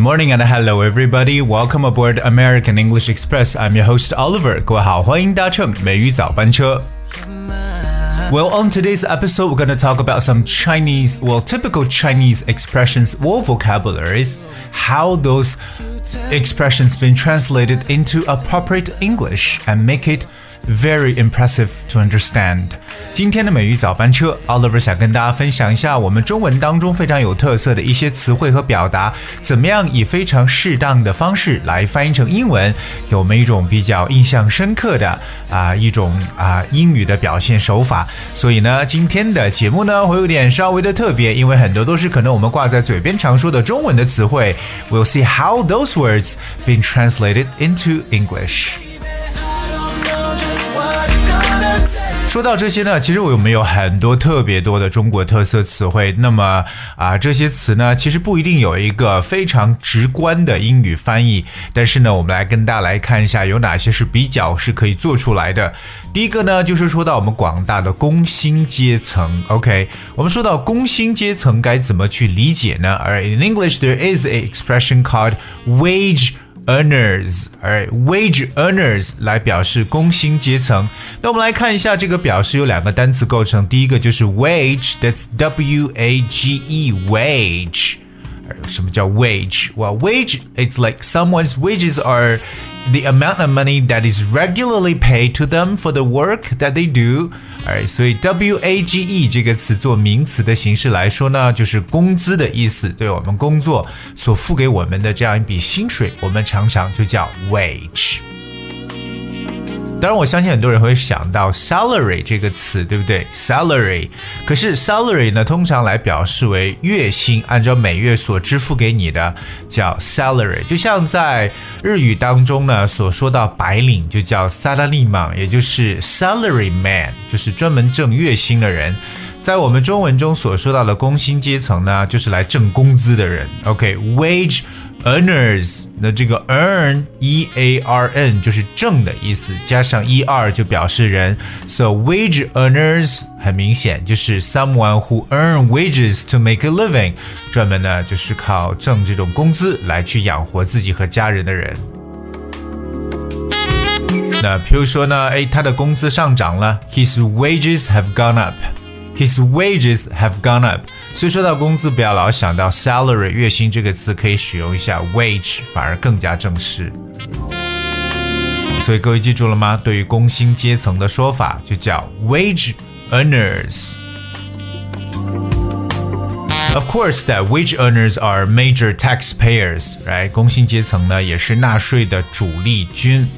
morning and hello everybody. Welcome aboard American English Express. I'm your host Oliver. 各位好，欢迎搭乘美语早班车。Well, on today's episode, we're going to talk about some Chinese, well, typical Chinese expressions or vocabularies, how those expressions been translated into appropriate English and make it very impressive to understand. 今天的美语早班车，Oliver 想跟大家分享一下我们中文当中非常有特色的一些词汇和表达，怎么样以非常适当的方式来翻译成英文，给我们一种比较印象深刻的啊一种啊英语的表现手法。所以呢，今天的节目呢会有点稍微的特别，因为很多都是可能我们挂在嘴边常说的中文的词汇。We'll see how those words been translated into English. 说到这些呢，其实我们有很多特别多的中国特色词汇。那么啊，这些词呢，其实不一定有一个非常直观的英语翻译。但是呢，我们来跟大家来看一下，有哪些是比较是可以做出来的。第一个呢，就是说到我们广大的工薪阶层。OK，我们说到工薪阶层该怎么去理解呢？而 in English there is a expression called wage。earners，而 wage earners 来表示工薪阶层。那我们来看一下这个表示有两个单词构成，第一个就是 wage，that's W A G E wage。什么叫 wage？Well, wage it's like someone's wages are the amount of money that is regularly paid to them for the work that they do。哎，所以 W A G E 这个词做名词的形式来说呢，就是工资的意思。对我们工作所付给我们的这样一笔薪水，我们常常就叫 wage。 当然，我相信很多人会想到 salary 这个词，对不对？salary，可是 salary 呢，通常来表示为月薪，按照每月所支付给你的叫 salary。就像在日语当中呢，所说到白领就叫 salaryman，也就是 salary man，就是专门挣月薪的人。在我们中文中所说到的工薪阶层呢，就是来挣工资的人。OK，wage。Earners，那这个 earn e a r n 就是挣的意思，加上 e r 就表示人，so wage earners 很明显就是 someone who earn wages to make a living，专门呢就是靠挣这种工资来去养活自己和家人的人。那比如说呢，哎，他的工资上涨了，his wages have gone up。His wages have gone up。所以说到工资，不要老想到 salary 月薪这个词，可以使用一下 wage，反而更加正式。所以各位记住了吗？对于工薪阶层的说法就叫 wage earners。Of course, that wage earners are major taxpayers, right？工薪阶层呢，也是纳税的主力军。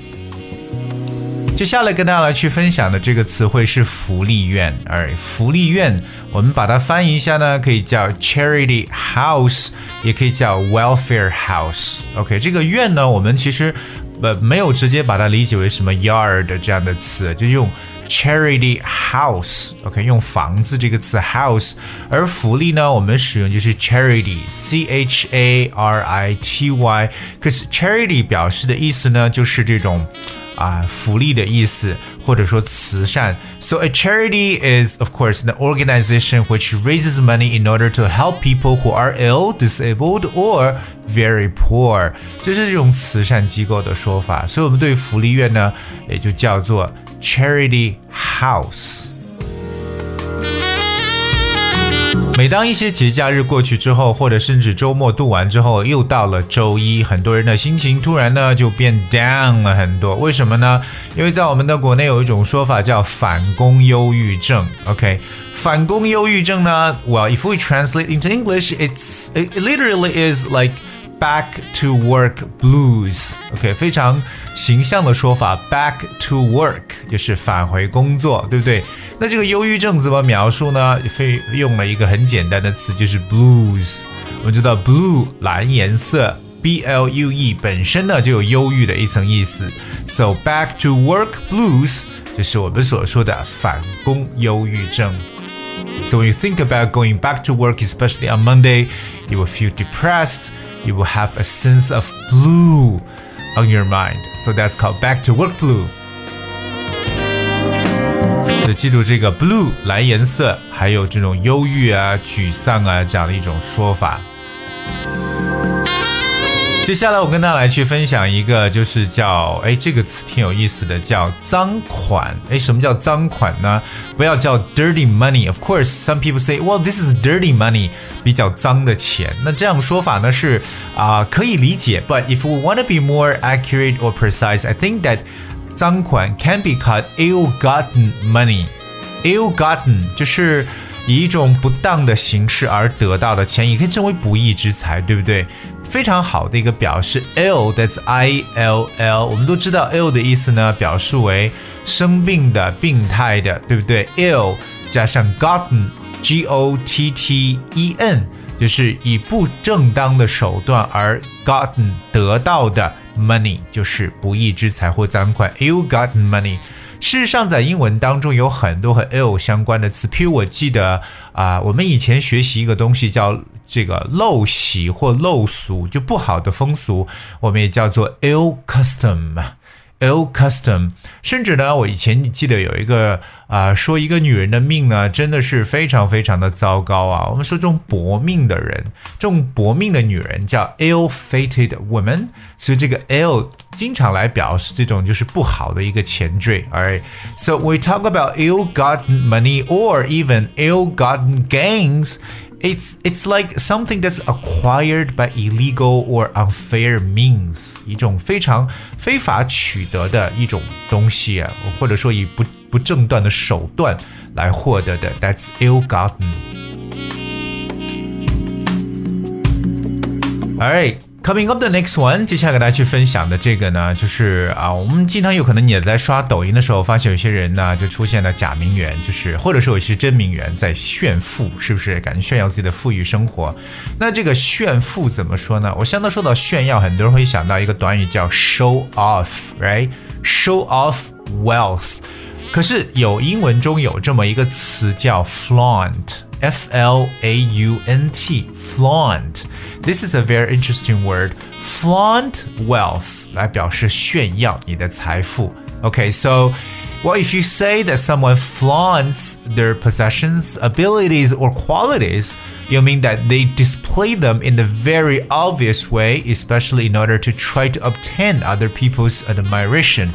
接下来跟大家来去分享的这个词汇是福利院，而福利院我们把它翻译一下呢，可以叫 charity house，也可以叫 welfare house。OK，这个院呢，我们其实呃没有直接把它理解为什么 yard 这样的词，就用 charity house。OK，用房子这个词 house，而福利呢，我们使用就是 charity，c h a r i t Y，cause charity 表示的意思呢，就是这种。啊，福利的意思，或者说慈善。So a charity is, of course, an organization which raises money in order to help people who are ill, disabled, or very poor。这是这种慈善机构的说法。所以，我们对福利院呢，也就叫做 charity house。 每当一些节假日过去之后，或者甚至周末度完之后，又到了周一，很多人的心情突然呢就变 down 了很多。为什么呢？因为在我们的国内有一种说法叫反工忧郁症。OK，反工忧郁症呢，Well, if we translate into English, it's it literally is like back to work blues。OK，非常形象的说法，back to work 就是返回工作，对不对？那这个忧郁症怎么描述呢？非用了一个很简单的词，就是 blues。我们知道 blue 蓝颜色，b l u e 本身呢就有忧郁的一层意思。So back to work blues 就是我们所说的返工忧郁症。So when you think about going back to work, especially on Monday, you will feel depressed. You will have a sense of blue On your mind. So that's called back to work blue. 就记住这个 blue 蓝颜色，还有这种忧郁啊、沮丧啊这样的一种说法。接下来我跟大家来去分享一个，就是叫哎这个词挺有意思的，叫赃款。哎，什么叫赃款呢？不要叫 dirty money。Of course, some people say, "Well, this is dirty money." 比较脏的钱。那这样说法呢是啊、呃、可以理解，but if we want to be more accurate or precise, I think that 赃款 can be called ill-gotten money. Ill-gotten 就是。Ill 以一种不当的形式而得到的钱，也可以称为不义之财，对不对？非常好的一个表示，ill，that's I L L。我们都知道 ill 的意思呢，表示为生病的、病态的，对不对？ill 加上 gotten，G O T T E N，就是以不正当的手段而 gotten 得到的 money，就是不义之财或赃款，ill-gotten money。事实上，在英文当中有很多和 ill 相关的词，譬如我记得啊、我们以前学习一个东西叫这个陋习或陋俗，就不好的风俗，我们也叫做 ill custom。ill custom，甚至呢，我以前记得有一个啊、说一个女人的命呢，真的是非常非常的糟糕啊。我们说这种薄命的人，这种薄命的女人叫 ill-fated woman，所以这个 ill 经常来表示这种就是不好的一个前缀。Alright, so we talk about ill-gotten money or even ill-gotten gains. It's it's like something that's acquired by illegal or unfair means，一种非常非法取得的一种东西啊，或者说以不不正当的手段来获得的，that's ill-gotten。Alright。 Coming up the next one，接下来给大家去分享的这个呢，就是啊，我们经常有可能也在刷抖音的时候，发现有些人呢就出现了假名媛，就是或者说有些真名媛在炫富，是不是？感觉炫耀自己的富裕生活。那这个炫富怎么说呢？我相当说到炫耀，很多人会想到一个短语叫 show off，right？show off wealth。可是有英文中有这么一个词叫 flaunt flaunt，f l a u n t，flaunt。This is a very interesting word. Flaunt wealth 来表示炫耀你的财富。Okay, so well, if you say that someone flaunts their possessions, abilities, or qualities, you mean that they display them in a very obvious way, especially in order to try to obtain other people's admiration.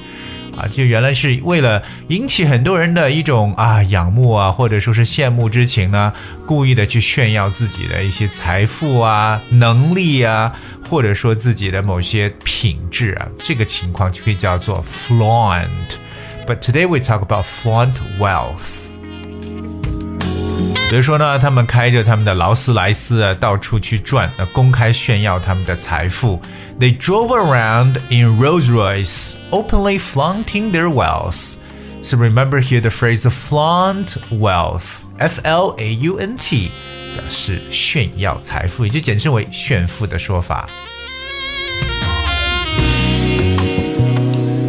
啊，就原来是为了引起很多人的一种啊仰慕啊，或者说是羡慕之情呢，故意的去炫耀自己的一些财富啊、能力啊，或者说自己的某些品质啊，这个情况就可以叫做 flaunt。But today we talk about flaunt wealth. 比如说呢，他们开着他们的劳斯莱斯啊，到处去转，呃，公开炫耀他们的财富。They drove around in Rolls Royce, openly flaunting their wealth. So remember here the phrase flaunt wealth, F-L-A-U-N-T，表示炫耀财富，也就简称为炫富的说法。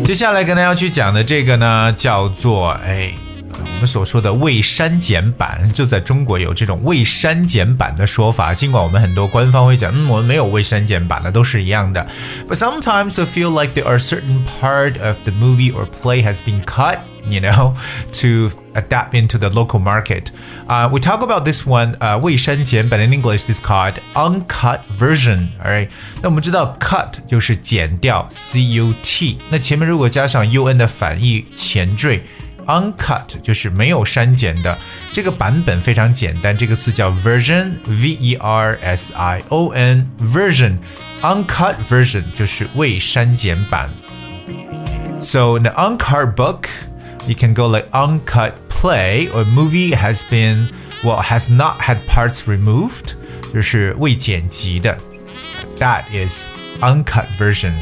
接下来跟大家去讲的这个呢，叫做哎。我们所说的未删减版，就在中国有这种未删减版的说法。尽管我们很多官方会讲，嗯，我们没有未删减版的，都是一样的。But sometimes I feel like there are certain part of the movie or play has been cut, you know, to adapt into the local market. Uh, we talk about this one, uh, 未删减版 in English is called uncut version. Alright，那我们知道 cut 就是剪掉，c u t，那前面如果加上 u n 的反义前缀。 uncut 就是没有删减的，这个版本非常简单，这个词叫 version，v e r s i o n，version，uncut version 就是未删减版。So in the uncut book, you can go like uncut play or movie has been well has not had parts removed，就是未剪辑的。That is uncut version.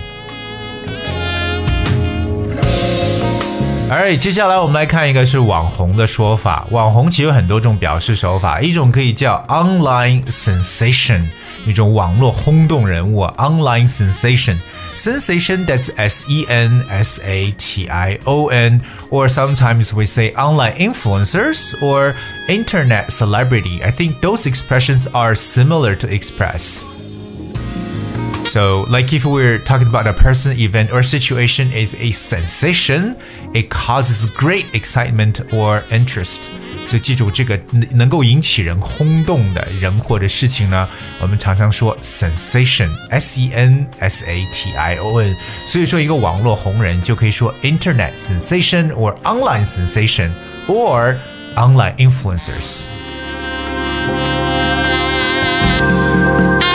Alright，接下来我们来看一个是网红的说法。网红其实有很多种表示手法，一种可以叫 online sensation，一种网络轰动人物，online sensation。Sensation that's S E N S A T I O N, or sometimes we say online influencers or internet celebrity. I think those expressions are similar to express. So, like if we're talking about a person, event, or situation is a sensation, it causes great excitement or interest. 所以记住，这个能够引起人轰动的人或者事情呢，我们常常说 sensation，s e n s a t i o n。所以说，一个网络红人就可以说 internet sensation or online sensation or online influencers。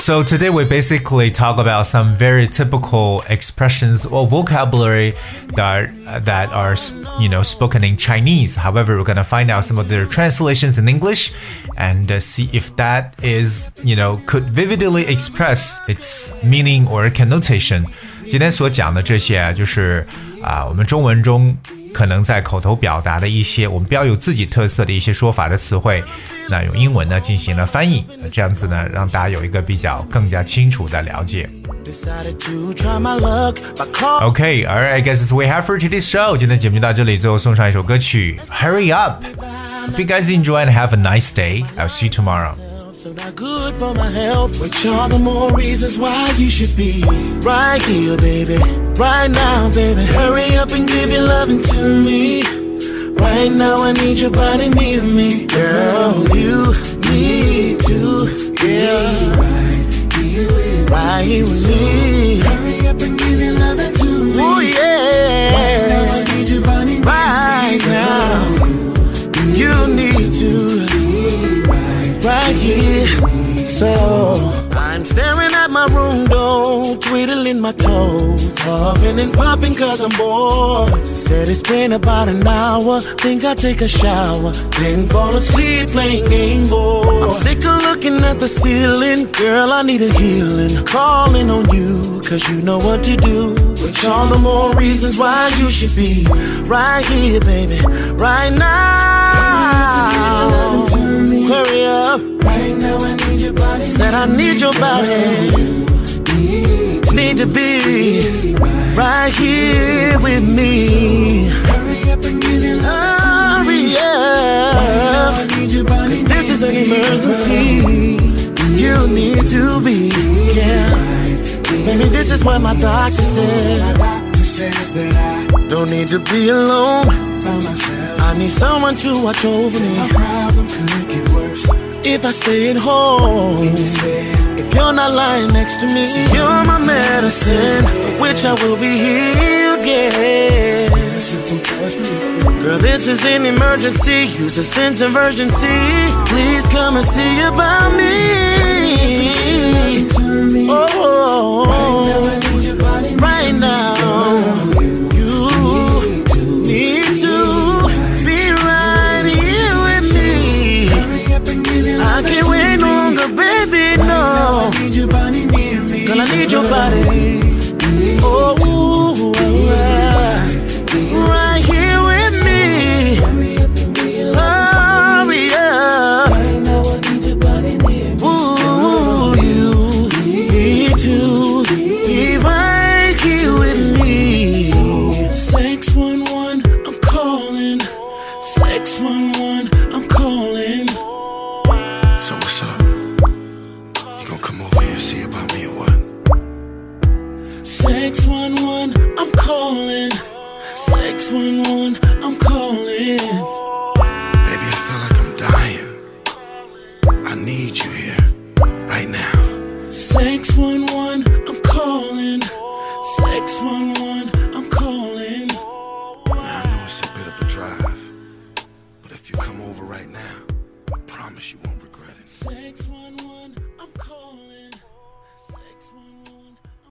So today we basically talk about some very typical expressions or vocabulary that that are you know spoken in Chinese. However, we're gonna find out some of their translations in English and uh, see if that is you know could vividly express its meaning or connotation. 今天所讲的这些啊，就是啊，我们中文中 可能在口头表达的一些我们比较有自己特色的一些说法的词汇，那用英文呢进行了翻译，这样子呢让大家有一个比较更加清楚的了解。Okay, alright, I guess we have for today's show. 今天节目就到这里，最后送上一首歌曲，Hurry Up. Hope you guys enjoy and have a nice day. I'll see you tomorrow. So not good for my health, which are the more reasons why you should be right here, baby. Right now, baby. Hurry up and give your loving to me. Right now, I need your body near me. Girl, you need to, here, right here with me. Hurry up and give your loving to me. Oh, yeah. Twiddling my toes, huffing and popping cause I'm bored. Said it's been about an hour, think I'll take a shower, then fall asleep playing game boy. I'm sick of looking at the ceiling, girl, I need a healing. Calling on you, cause you know what to do. Which all the more reasons why you should be right here, baby, right now. Hurry up. Right now I need your body. Said I need your body. Need to be right here with me. Hurry up and get in Hurry up. Cause this is an emergency. You need to be. Yeah. Maybe this is what my doctor said. that I don't need to be alone. I need someone to watch over me. If I stay at home. If you're not lying next to me, See, you're my medicine, which I will be healed. Yeah. Girl, this is an emergency. Use a sense of urgency. Please come and see about me.